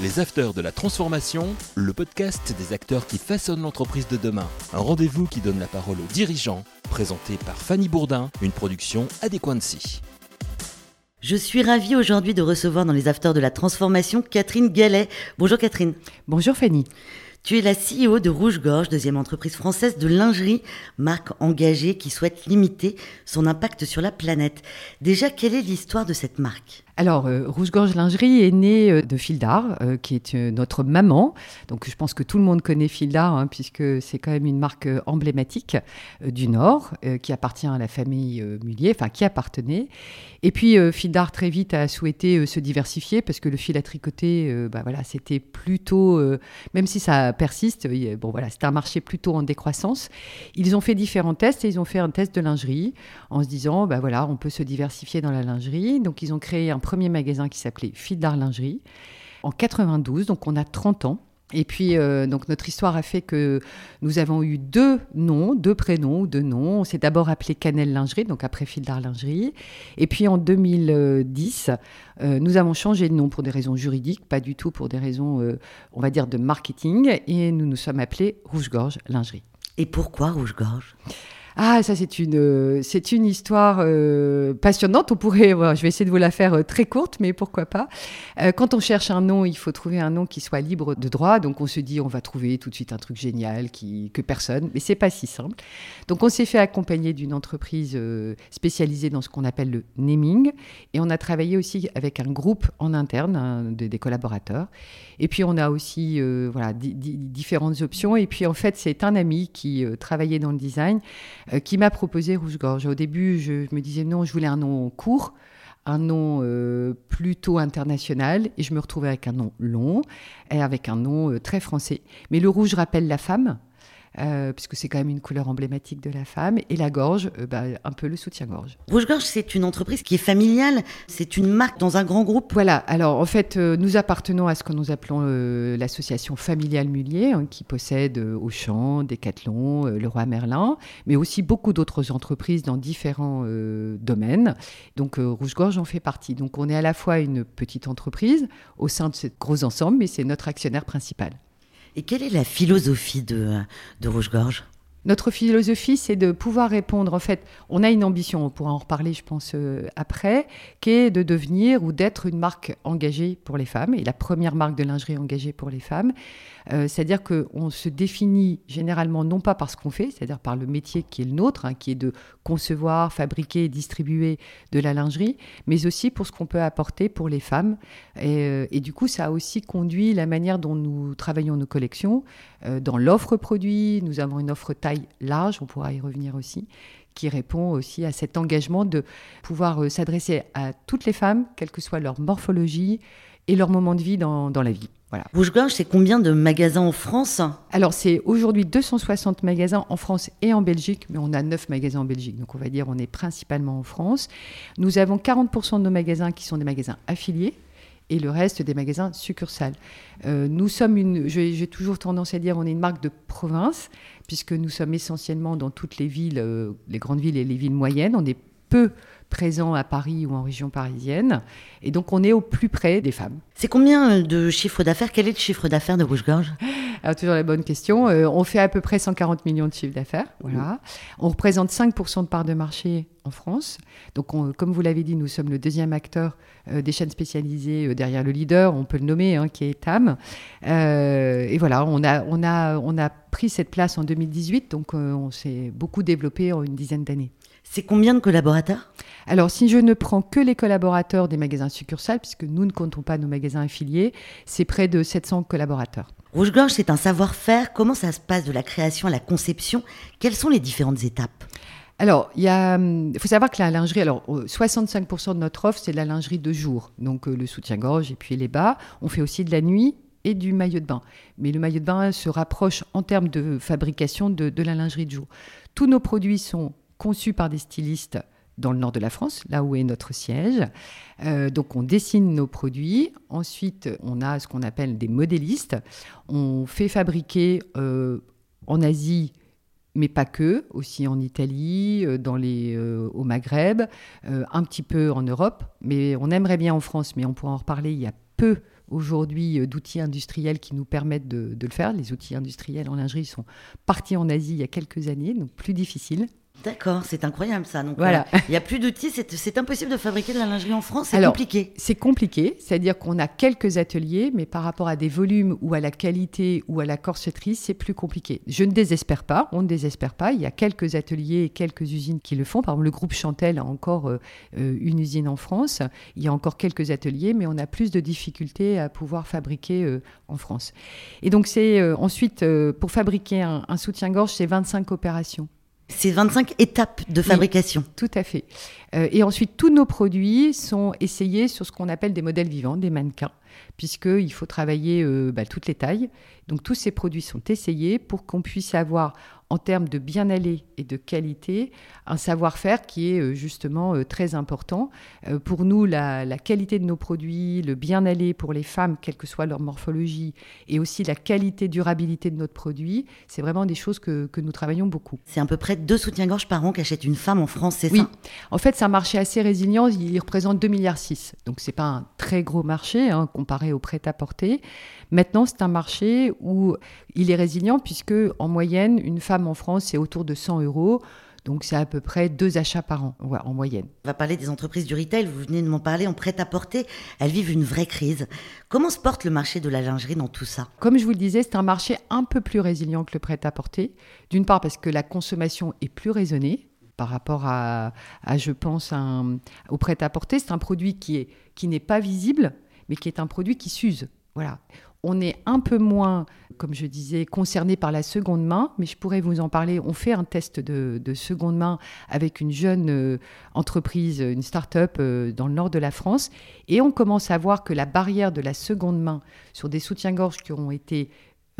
Les Afters de la Transformation, le podcast des acteurs qui façonnent l'entreprise de demain. Un rendez-vous qui donne la parole aux dirigeants, présenté par Fanny Bourdin, une production Adéquancy. Je suis ravie aujourd'hui de recevoir dans les Afters de la Transformation Catherine Gallet. Bonjour Catherine. Bonjour Fanny. Tu es la CEO de Rouge Gorge, deuxième entreprise française de lingerie, marque engagée qui souhaite limiter son impact sur la planète. Déjà, quelle est l'histoire de cette marque? Alors, euh, Rouge-Gorge Lingerie est née euh, de Fildar, euh, qui est notre maman. Donc, je pense que tout le monde connaît Fildar, hein, puisque c'est quand même une marque emblématique du Nord, qui appartient à la famille Mullier, enfin, qui appartenait. Et puis, Fildar, très vite, a souhaité se diversifier, parce que le fil à tricoter, bah, voilà, c'était plutôt, même si ça persiste, bon, voilà, c'était un marché plutôt en décroissance. Ils ont fait différents tests, et ils ont fait un test de lingerie, en se disant, bah, voilà, on peut se diversifier dans la lingerie. Donc, ils ont créé un premier magasin qui s'appelait Fil d'Art Lingerie en 92, donc on a 30 ans. Et puis, euh, donc notre histoire a fait que nous avons eu deux noms, deux prénoms deux noms. On s'est d'abord appelé Canel Lingerie, donc après Fil d'Art Lingerie. Et puis en 2010, euh, nous avons changé de nom pour des raisons juridiques, pas du tout pour des raisons, euh, on va dire, de marketing. Et nous nous sommes appelés Rouge-Gorge Lingerie. Et pourquoi Rouge-Gorge ah, ça c'est une euh, c'est une histoire euh, passionnante. On pourrait, je vais essayer de vous la faire euh, très courte, mais pourquoi pas. quand on cherche un nom, il faut trouver un nom qui soit libre de droit. Donc on se dit, on va trouver tout de suite un truc génial qui que personne, mais c'est pas si simple. Donc on s'est fait accompagner d'une entreprise spécialisée dans ce qu'on appelle le naming, et on a travaillé aussi avec un groupe en interne des collaborateurs. Et puis on a aussi voilà différentes options. Et puis en fait, c'est un ami qui travaillait dans le design qui m'a proposé Rouge-Gorge. Au début, je, me disais non, je voulais un nom court, un nom euh, plutôt international, et je me retrouvais avec un nom long, et avec un nom euh, très français. Mais le rouge rappelle la femme, euh, puisque c'est quand même une couleur emblématique de la femme, et la gorge, euh, bah, un peu le soutien-gorge. Rouge-Gorge, c'est une entreprise qui est familiale, c'est une marque dans un grand groupe Voilà, alors en fait, euh, nous appartenons à ce que nous appelons l'association familiale Mullier, hein, qui possède Auchan, Decathlon, Leroy Merlin, mais aussi beaucoup d'autres entreprises dans différents domaines. Donc Rouge-Gorge en fait partie. Donc on est à la fois une petite entreprise au sein de ce gros ensemble, mais c'est notre actionnaire principal. Et quelle est la philosophie de, Rouge-Gorge? Notre philosophie, c'est de pouvoir répondre. En fait, on a une ambition, on pourra en reparler, je pense, euh, après, qui est de devenir ou d'être une marque engagée pour les femmes, et la première marque de lingerie engagée pour les femmes. Euh, c'est-à-dire qu'on se définit généralement non pas par ce qu'on fait, c'est-à-dire par le métier qui est le nôtre, hein, qui est de concevoir, fabriquer et distribuer de la lingerie, mais aussi pour ce qu'on peut apporter pour les femmes. Et, euh, et, du coup, ça a aussi conduit la manière dont nous travaillons nos collections. dans l'offre produit, nous avons une offre taille large, on pourra y revenir aussi, qui répond aussi à cet engagement de pouvoir euh, s'adresser à toutes les femmes, quelle que soit leur morphologie et leur moment de vie dans, la vie. Voilà. Rouge-Gorge, c'est combien de magasins en France? Alors, c'est aujourd'hui 260 magasins en France et en Belgique, mais on a 9 magasins en Belgique. Donc, on va dire on est principalement en France. Nous avons 40% de nos magasins qui sont des magasins affiliés, et le reste des magasins succursales. Euh, nous sommes une, j'ai toujours tendance à dire, on est une marque de province, puisque nous sommes essentiellement dans toutes les villes, euh, les grandes villes et les villes moyennes. Peu présent à Paris ou en région parisienne. Et donc, on est au plus près des femmes. C'est combien de chiffre d'affaires? Quel est le chiffre d'affaires de Rouge-Gorge Alors, toujours la bonne question. Euh, on fait à peu près 140 millions de chiffre d'affaires. Voilà. On représente 5% de part de marché en France. Donc, comme vous l'avez dit, nous sommes le deuxième acteur euh, des chaînes spécialisées euh, derrière le leader, on peut le nommer, hein, qui est TAM. et voilà, on a, on, a, on a pris cette place en 2018, donc on s'est beaucoup développé en une dizaine d'années. C'est combien de collaborateurs? Alors, si je ne prends que les collaborateurs des magasins succursales, puisque nous ne comptons pas nos magasins affiliés, c'est près de 700 collaborateurs. Rouge-Gorge, c'est un savoir-faire. Comment ça se passe de la création à la conception? Quelles sont les différentes étapes? Alors, il hum, faut savoir que la lingerie, alors 65% de notre offre, c'est de la lingerie de jour, donc euh, le soutien-gorge et puis les bas. On fait aussi de la nuit et du maillot de bain. Mais le maillot de bain se rapproche en termes de fabrication de, de la lingerie de jour. Tous nos produits sont conçu par des stylistes dans le nord de la France, là où est notre siège. Euh, donc on dessine nos produits. Ensuite, on a ce qu'on appelle des modélistes. On fait fabriquer euh, en Asie, mais pas que, aussi en Italie, euh, dans les, au Maghreb, un petit peu en Europe. Mais on aimerait bien en France, mais on pourra en reparler. Il y a peu aujourd'hui d'outils industriels qui nous permettent de, de, le faire. Les outils industriels en lingerie sont partis en Asie il y a quelques années, donc plus difficiles. D'accord, c'est incroyable ça. Donc, voilà. Euh, il n'y a plus d'outils, c'est impossible de fabriquer de la lingerie en France, c'est compliqué. C'est compliqué, c'est-à-dire qu'on a quelques ateliers, mais par rapport à des volumes ou à la qualité ou à la corsetterie, c'est plus compliqué. Je ne désespère pas, on ne désespère pas. Il y a quelques ateliers et quelques usines qui le font. Par exemple, le groupe Chantel a encore euh, euh, une usine en France. Il y a encore quelques ateliers, mais on a plus de difficultés à pouvoir fabriquer en France. Et donc, c'est ensuite, pour fabriquer un, un soutien-gorge, c'est 25 opérations. C'est 25 étapes de fabrication. tout à fait. Euh, et ensuite, tous nos produits sont essayés sur ce qu'on appelle des modèles vivants, des mannequins, puisqu'il faut travailler euh, bah, toutes les tailles. Donc tous ces produits sont essayés pour qu'on puisse avoir en termes de bien-aller et de qualité, un savoir-faire qui est euh, justement très important. Pour nous, la, qualité de nos produits, le bien-aller pour les femmes, quelle que soit leur morphologie, et aussi la qualité, durabilité de notre produit, c'est vraiment des choses que, nous travaillons beaucoup. C'est à peu près deux soutiens-gorge par an qu'achète une femme en France, c'est oui. ça? En fait, c'est un marché assez résilient, il représente 2,6 milliards. Donc, c'est pas un très gros marché hein, comparé au prêt-à-porter. Maintenant, c'est un marché où il est résilient puisque, en moyenne, une femme en France, c'est autour de 100 euros. Donc c'est à peu près deux achats par an en moyenne. On va parler des entreprises du retail, vous venez de m'en parler, en prêt-à-porter, elles vivent une vraie crise. Comment se porte le marché de la lingerie dans tout ça? Comme je vous le disais, c'est un marché un peu plus résilient que le prêt-à-porter. D'une part parce que la consommation est plus raisonnée par rapport à, je pense, au prêt-à-porter. C'est un produit qui n'est qui pas visible, mais qui est un produit qui s'use. Voilà on est un peu moins, comme je disais, concerné par la seconde main, mais je pourrais vous en parler. On fait un test de, seconde main avec une jeune euh, entreprise, une start-up euh, dans le nord de la France, et on commence à voir que la barrière de la seconde main sur des soutiens-gorge qui ont été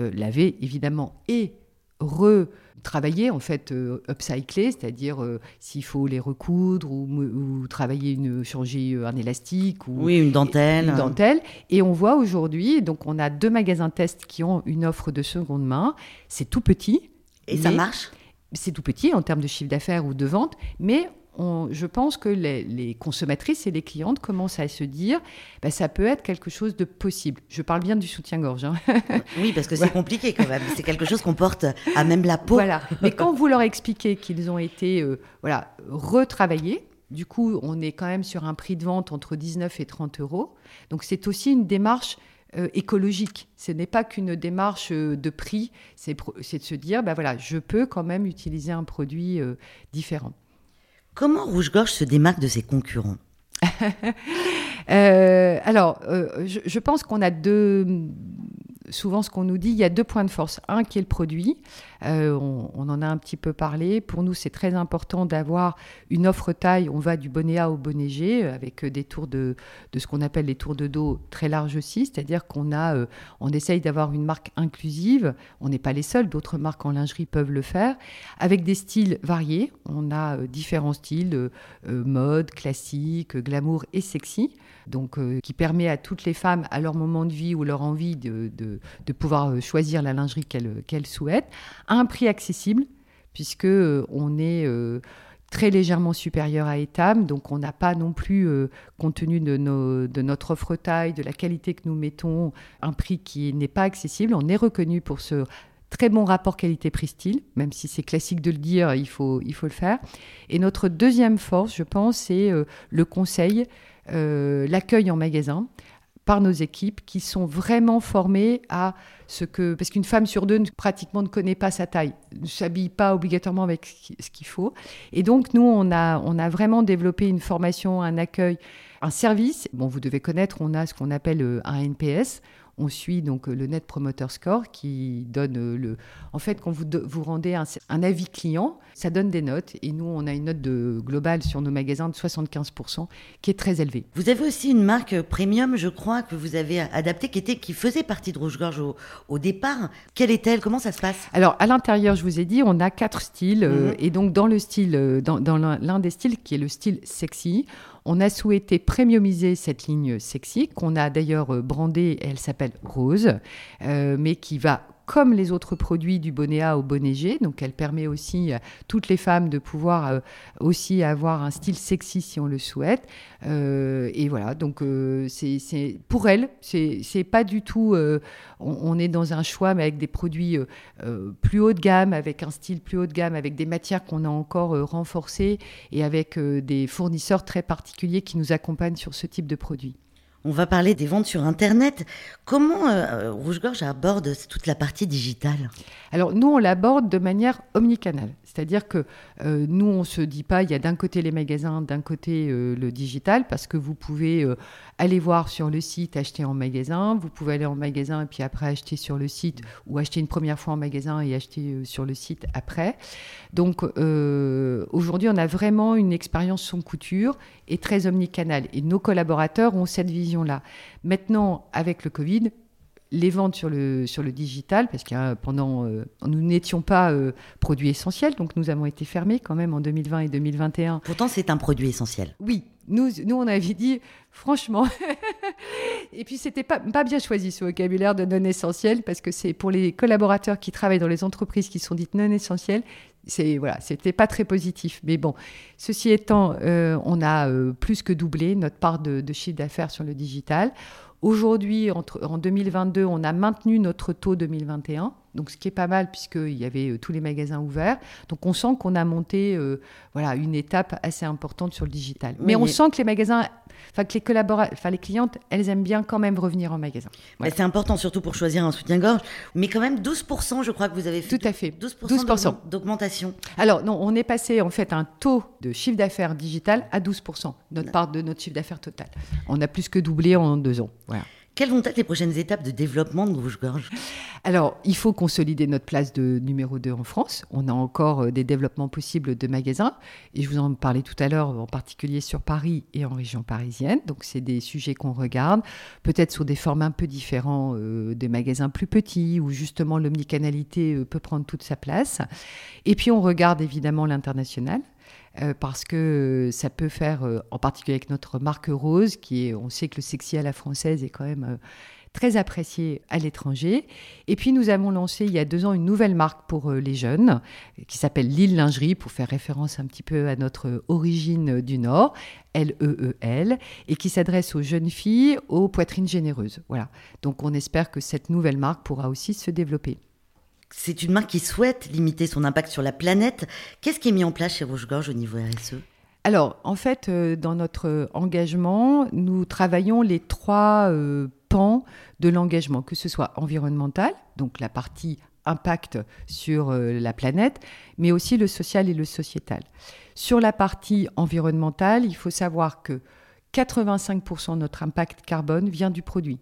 euh, lavés, évidemment, et retravailler, en fait, euh, upcycler, c'est-à-dire euh, s'il faut les recoudre ou, travailler, une, changer euh, un élastique. Ou, oui, une dentelle. Une dentelle. Et on voit aujourd'hui, donc on a deux magasins test qui ont une offre de seconde main. C'est tout petit. Et ça marche? C'est tout petit en termes de chiffre d'affaires ou de vente, mais je pense que les, consommatrices et les clientes commencent à se dire, bah, ça peut être quelque chose de possible. Je parle bien du soutien-gorge. Hein. oui, parce que c'est compliqué quand même. C'est quelque chose qu'on porte à même la peau. Voilà. Mais quand vous leur expliquez qu'ils ont été euh, voilà, retravaillés, du coup, on est quand même sur un prix de vente entre 19 et 30 euros. Donc c'est aussi une démarche euh, écologique. Ce n'est pas qu'une démarche euh, de prix, c'est de se dire, bah voilà, je peux quand même utiliser un produit différent. Comment Rouge-Gorge se démarque de ses concurrents euh, alors, euh, je, pense qu'on a deux, souvent ce qu'on nous dit, il y a deux points de force. Un qui est le produit, euh, on, en a un petit peu parlé. Pour nous, c'est très important d'avoir une offre taille. On va du bonnet A au bonnet G avec des tours de, de ce qu'on appelle les tours de dos très larges aussi. C'est-à-dire qu'on euh, essaye d'avoir une marque inclusive. On n'est pas les seuls. D'autres marques en lingerie peuvent le faire. Avec des styles variés. On a euh, différents styles, mode, classique, glamour et sexy. Donc, qui permet à toutes les femmes, à leur moment de vie ou leur envie de, pouvoir euh, choisir la lingerie qu'elles souhaitent, à un prix accessible, puisque euh, on est euh, très légèrement supérieur à Etam, donc on n'a pas non plus, compte tenu de, de, notre offre taille, de la qualité que nous mettons, un prix qui n'est pas accessible. On est reconnu pour ce très bon rapport qualité-prix-style, même si c'est classique de le dire, il faut, il faut le faire. Et notre deuxième force, je pense, c'est le conseil, l'accueil en magasin par nos équipes qui sont vraiment formées à ce que... Parce qu'une femme sur deux pratiquement ne connaît pas sa taille, ne s'habille pas obligatoirement avec ce qu'il faut. Et donc, nous, on a, on a vraiment développé une formation, un accueil, un service. Bon, vous devez connaître, on a ce qu'on appelle euh, un NPS on suit donc euh, le Net Promoter Score qui donne euh, le. En fait, quand vous, vous rendez un, avis client, ça donne des notes. Et nous, on a une note de, globale sur nos magasins de 75%, qui est très élevée. Vous avez aussi une marque premium, je crois, que vous avez adaptée, qui, était, qui faisait partie de Rouge-Gorge au, départ. Quelle est-elle? Comment ça se passe? Alors, à l'intérieur, je vous ai dit, on a quatre styles. Euh, mhm. et donc, dans le style, dans, dans l'un des styles qui est le style sexy, on a souhaité premiumiser cette ligne sexy, qu'on a d'ailleurs brandée, elle s'appelle Rose, euh, mais qui va comme les autres produits du bonnet A au bonnet G. Donc elle permet aussi à toutes les femmes de pouvoir euh, aussi avoir un style sexy si on le souhaite. Euh, et voilà, donc euh, c'est pour elle, c'est pas du tout. On, on, est dans un choix, mais avec des produits plus haut de gamme, avec un style plus haut de gamme, avec des matières qu'on a encore renforcées et avec des fournisseurs très particuliers qui nous accompagnent sur ce type de produits. On va parler des ventes sur Internet. Comment euh, Rouge-Gorge aborde toute la partie digitale? Alors nous, on l'aborde de manière omnicanale. C'est-à-dire que euh, nous, on ne se dit pas, il y a d'un côté les magasins, d'un côté euh, le digital, parce que vous pouvez aller voir sur le site, acheter en magasin, vous pouvez aller en magasin et puis après acheter sur le site, ou acheter une première fois en magasin et acheter sur le site après. Donc aujourd'hui, on a vraiment une expérience sans couture et très omnicanale. Et nos collaborateurs ont cette vision là Maintenant, avec le Covid, les ventes sur le, sur le digital, parce que pendant, euh, nous n'étions pas euh, produits essentiels, donc nous avons été fermés quand même en 2020 et 2021. Pourtant, c'est un produit essentiel. Oui, nous, nous on avait dit, franchement, et puis c'était pas, pas bien choisi ce vocabulaire de non essentiel, parce que c'est pour les collaborateurs qui travaillent dans les entreprises qui sont dites non essentielles, c'est voilà, c'était pas très positif. Mais bon, ceci étant, euh, on a euh, plus que doublé notre part de, chiffre d'affaires sur le digital. Aujourd'hui, en 2022, on a maintenu notre taux 2021, donc ce qui est pas mal puisqu'il y avait euh, tous les magasins ouverts. Donc on sent qu'on a monté voilà, une étape assez importante sur le digital. mais on sent que les magasins enfin que les collaborateurs, enfin les clientes, elles aiment bien quand même revenir en magasin. C'est important surtout pour choisir un soutien-gorge, mais quand même 12%, je crois que vous avez fait. Tout à fait. 12%, d'augmentation. Alors non, on est passé en fait un taux de chiffre d'affaires digital à 12%, notre part de notre chiffre d'affaires total. On a plus que doublé en deux ans. Voilà. Quelles vont être les prochaines étapes de développement de Rouge-Gorge Alors, il faut consolider notre place de numéro 2 en France. On a encore euh, des développements possibles de magasins. Et je vous en parlais tout à l'heure, en particulier sur Paris et en région parisienne. Donc, c'est des sujets qu'on regarde, peut-être sous des formes un peu différents euh, des magasins plus petits, où justement l'omnicanalité euh, peut prendre toute sa place. Et puis, on regarde évidemment l'international. Euh, parce que ça peut faire, euh, en particulier avec notre marque Rose, qui est, on sait que le sexy à la française est quand même euh, très apprécié à l'étranger. Et puis nous avons lancé il y a deux ans une nouvelle marque pour les jeunes, qui s'appelle Lille Lingerie, pour faire référence un petit peu à notre origine du Nord, L-E-E-L, e et qui s'adresse aux jeunes filles aux poitrines généreuses. Voilà. Donc on espère que cette nouvelle marque pourra aussi se développer. C'est une marque qui souhaite limiter son impact sur la planète. Qu'est-ce qui est mis en place chez Rouge-Gorge au niveau RSE alors, en fait, euh, dans notre engagement, nous travaillons les trois euh, pans de l'engagement, que ce soit environnemental, donc la partie impact sur euh, la planète, mais aussi le social et le sociétal. Sur la partie environnementale, il faut savoir que 85% de notre impact carbone vient du produit.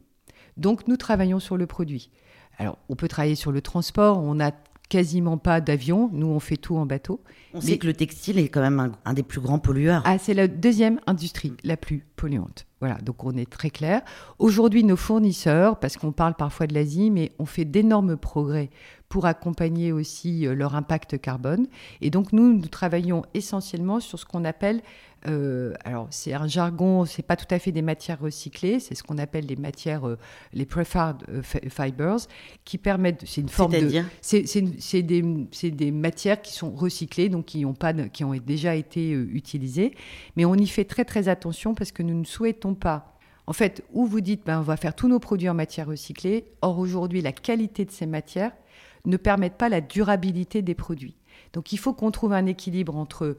Donc, nous travaillons sur le produit. Alors, on peut travailler sur le transport, on n'a quasiment pas d'avion, nous on fait tout en bateau. On sait que le textile est quand même un, des plus grands pollueurs. Ah, c'est la deuxième industrie la plus polluante. Voilà, donc on est très clair. Aujourd'hui, nos fournisseurs, parce qu'on parle parfois de l'Asie, mais on fait d'énormes progrès pour accompagner aussi euh, leur impact carbone. Et donc nous, nous travaillons essentiellement sur ce qu'on appelle euh, alors c'est un jargon, c'est pas tout à fait des matières recyclées, c'est ce qu'on appelle les matières, euh, les preferred euh, fibers, qui permettent, c'est une forme de, c'est des, des, matières qui sont recyclées, donc qui ont pas, qui ont déjà été utilisées, mais on y fait très très attention parce que nous ne souhaitons pas en fait, où vous dites, ben, on va faire tous nos produits en matière recyclée. Or, aujourd'hui, la qualité de ces matières ne permet pas la durabilité des produits. Donc, il faut qu'on trouve un équilibre entre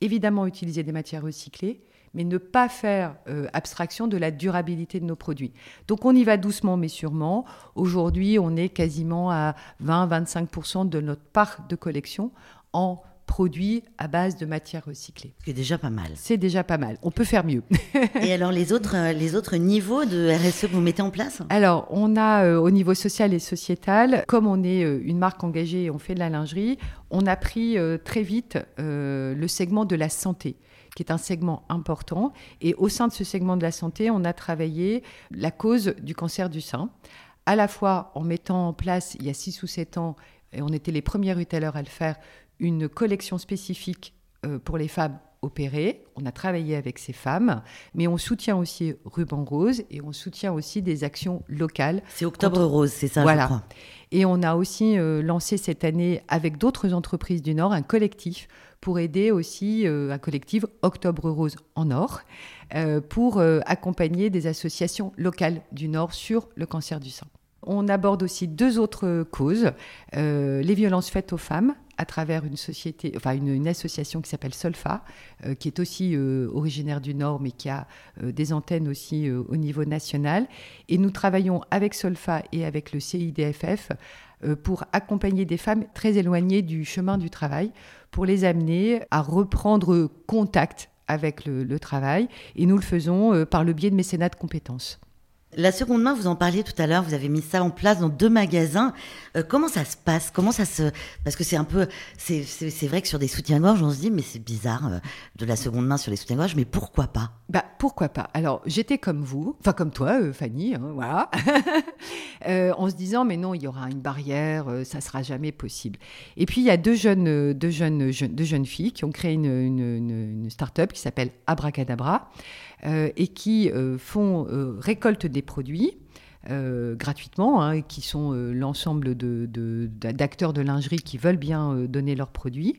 évidemment utiliser des matières recyclées, mais ne pas faire euh, abstraction de la durabilité de nos produits. Donc on y va doucement mais sûrement. Aujourd'hui, on est quasiment à 20-25% de notre part de collection en produits à base de matières recyclées. C'est déjà pas mal. C'est déjà pas mal. On peut faire mieux. Et alors les autres, euh, les autres niveaux de RSE que vous mettez en place? Alors on a euh, au niveau social et sociétal, comme on est une marque engagée et on fait de la lingerie, on a pris euh, très vite euh, le segment de la santé qui est un segment important. Et au sein de ce segment de la santé, on a travaillé la cause du cancer du sein, à la fois en mettant en place, il y a 6 ou 7 ans, et on était les premiers retailers à le faire, une collection spécifique euh, pour les femmes opéré, on a travaillé avec ces femmes, mais on soutient aussi Ruban Rose et on soutient aussi des actions locales. C'est Octobre Rose, c'est ça, voilà. je crois. Et on a aussi euh, lancé cette année avec d'autres entreprises du Nord un collectif pour aider aussi euh, un collectif Octobre Rose en Nord euh, pour accompagner des associations locales du Nord sur le cancer du sein. On aborde aussi deux autres causes, les violences faites aux femmes à travers une société, enfin une, association qui s'appelle Solfa, qui est aussi originaire du Nord, mais qui a des antennes aussi au niveau national. Et nous travaillons avec Solfa et avec le CIDFF pour accompagner des femmes très éloignées du chemin du travail, pour les amener à reprendre contact avec le, travail. Et nous le faisons par le biais de mécénat de compétences. La seconde main, vous en parliez tout à l'heure, vous avez mis ça en place dans deux magasins. Euh, comment ça se passe? Comment ça se Parce que c'est un peu, c'est vrai que sur des soutiens-gorge, on se dit mais c'est bizarre euh, de la seconde main sur les soutiens-gorge, mais pourquoi pas? Bah pourquoi pas? Alors j'étais comme vous, enfin comme toi, euh, Fanny, hein, voilà, en se disant mais non, il y aura une barrière, ça sera jamais possible. Et puis il y a deux jeunes, deux jeunes, deux jeunes filles qui ont créé une, une, une start-up qui s'appelle Abracadabra. Euh, et qui euh, font euh, récolte des produits. gratuitement, hein, qui sont l'ensemble d'acteurs de, lingerie qui veulent bien donner leurs produits.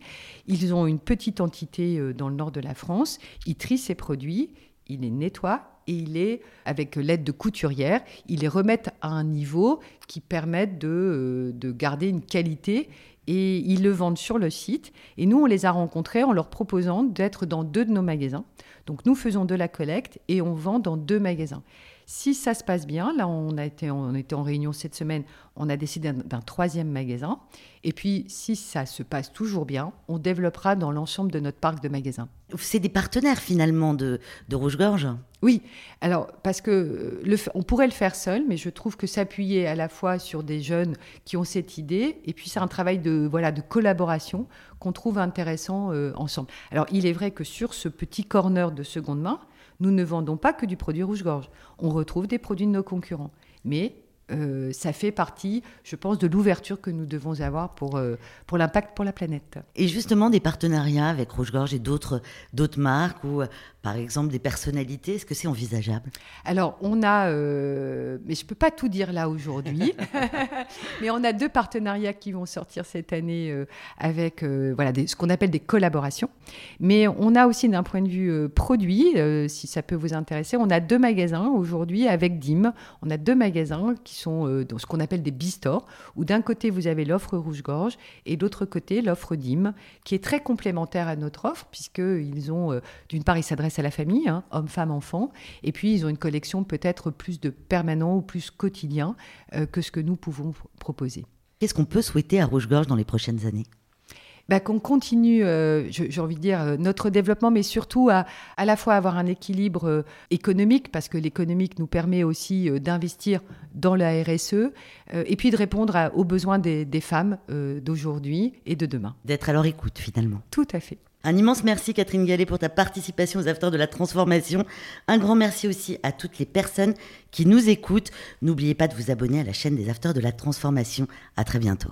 Ils ont une petite entité dans le nord de la France. Ils trient ces produits, ils les nettoient et avec l'aide de couturières, ils les remettent à un niveau qui permette de, de garder une qualité et ils le vendent sur le site. Et nous, on les a rencontrés en leur proposant d'être dans deux de nos magasins. Donc nous faisons de la collecte et on vend dans deux magasins. Si ça se passe bien, là on a été, on était en réunion cette semaine, on a décidé d'un troisième magasin. Et puis si ça se passe toujours bien, on développera dans l'ensemble de notre parc de magasins. C'est des partenaires finalement de, de Rouge-Gorge Oui, alors parce que euh, le, on pourrait le faire seul, mais je trouve que s'appuyer à la fois sur des jeunes qui ont cette idée, et puis c'est un travail de, voilà, de collaboration qu'on trouve intéressant euh, ensemble. Alors il est vrai que sur ce petit corner de seconde main, nous ne vendons pas que du produit rouge-gorge. On retrouve des produits de nos concurrents. Mais euh, ça fait partie, je pense, de l'ouverture que nous devons avoir pour, euh, pour l'impact pour la planète. Et justement, des partenariats avec Rouge-Gorge et d'autres, marques ou, euh, par exemple, des personnalités, est-ce que c'est envisageable? Alors, on a, mais je ne peux pas tout dire là aujourd'hui, mais on a deux partenariats qui vont sortir cette année avec voilà, ce qu'on appelle des collaborations. Mais on a aussi, d'un point de vue produit, si ça peut vous intéresser, on a deux magasins aujourd'hui avec DIM. On a deux magasins qui sont euh, dans ce qu'on appelle des bistores, où d'un côté vous avez l'offre rouge-gorge et d'autre côté l'offre DIM, qui est très complémentaire à notre offre, puisqu'ils ont, euh, d'une part, ils s'adressent à la famille, hein, hommes, femmes, enfants, et puis ils ont une collection peut-être plus de permanent ou plus quotidien euh, que ce que nous pouvons proposer. Qu'est-ce qu'on peut souhaiter à Rouge-Gorge dans les prochaines années? Bah, qu'on continue, euh, j'ai envie de dire, euh, notre développement, mais surtout à, à la fois avoir un équilibre euh, économique, parce que l'économique nous permet aussi d'investir dans la RSE, et puis de répondre aux besoins des, des femmes d'aujourd'hui et de demain. D'être à leur écoute, finalement. Tout à fait. Un immense merci Catherine Gallet pour ta participation aux Afters de la Transformation. Un grand merci aussi à toutes les personnes qui nous écoutent. N'oubliez pas de vous abonner à la chaîne des Afters de la Transformation. À très bientôt.